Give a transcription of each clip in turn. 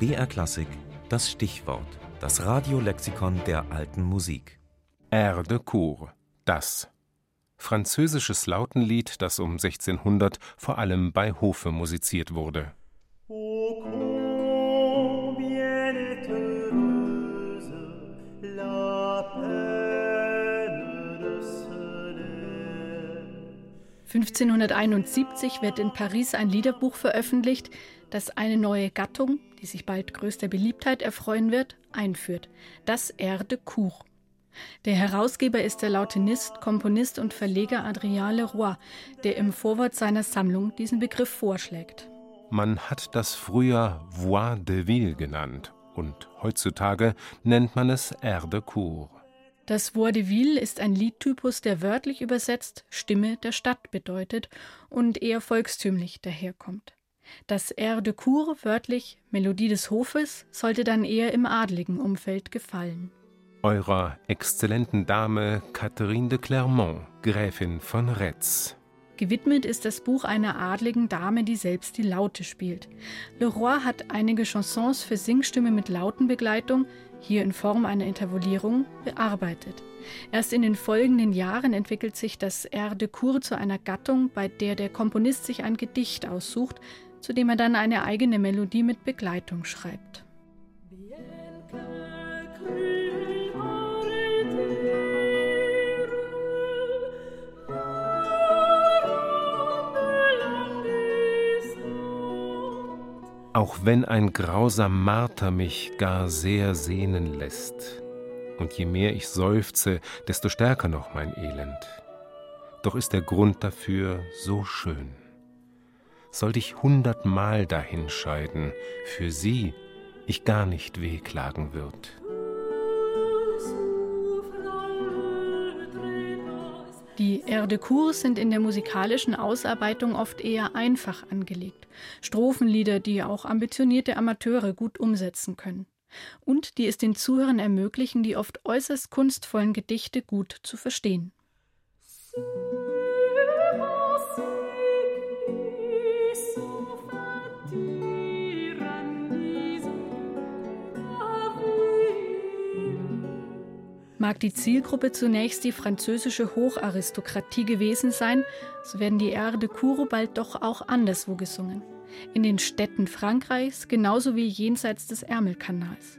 BR Klassik das Stichwort, das Radiolexikon der alten Musik. Air de Cour, das. Französisches Lautenlied, das um 1600 vor allem bei Hofe musiziert wurde. Oh, 1571 wird in Paris ein Liederbuch veröffentlicht, das eine neue Gattung, die sich bald größter Beliebtheit erfreuen wird, einführt, das Air de Cour. Der Herausgeber ist der Lautenist, Komponist und Verleger Adrien Leroy, der im Vorwort seiner Sammlung diesen Begriff vorschlägt. Man hat das früher Voix de Ville genannt und heutzutage nennt man es Air de Cour. Das Vaudeville ist ein Liedtypus, der wörtlich übersetzt Stimme der Stadt bedeutet und eher volkstümlich daherkommt. Das Air de Cour, wörtlich Melodie des Hofes, sollte dann eher im adligen Umfeld gefallen. Eurer exzellenten Dame Catherine de Clermont, Gräfin von Retz. Gewidmet ist das Buch einer adligen Dame, die selbst die Laute spielt. Leroy hat einige Chansons für Singstimme mit Lautenbegleitung, hier in Form einer Intervolierung, bearbeitet. Erst in den folgenden Jahren entwickelt sich das Air de Cour zu einer Gattung, bei der der Komponist sich ein Gedicht aussucht, zu dem er dann eine eigene Melodie mit Begleitung schreibt. auch wenn ein grausam Marter mich gar sehr sehnen lässt. Und je mehr ich seufze, desto stärker noch mein Elend. Doch ist der Grund dafür so schön. Sollte ich hundertmal dahinscheiden, für sie ich gar nicht wehklagen würd. Die Air de sind in der musikalischen Ausarbeitung oft eher einfach angelegt. Strophenlieder, die auch ambitionierte Amateure gut umsetzen können. Und die es den Zuhörern ermöglichen, die oft äußerst kunstvollen Gedichte gut zu verstehen. Mag die Zielgruppe zunächst die französische Hocharistokratie gewesen sein, so werden die Air de Cour bald doch auch anderswo gesungen. In den Städten Frankreichs genauso wie jenseits des Ärmelkanals.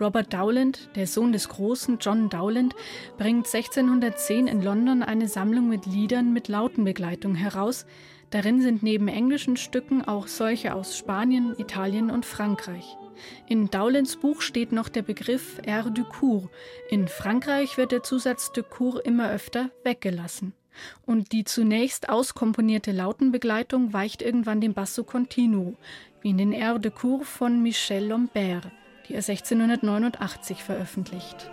Robert Dowland, der Sohn des großen John Dowland, bringt 1610 in London eine Sammlung mit Liedern mit Lautenbegleitung heraus. Darin sind neben englischen Stücken auch solche aus Spanien, Italien und Frankreich. In Dowlands Buch steht noch der Begriff Air du Cour. In Frankreich wird der Zusatz de Cour immer öfter weggelassen. Und die zunächst auskomponierte Lautenbegleitung weicht irgendwann dem Basso Continuo, wie in den Air de Cour von Michel Lombert, die er 1689 veröffentlicht.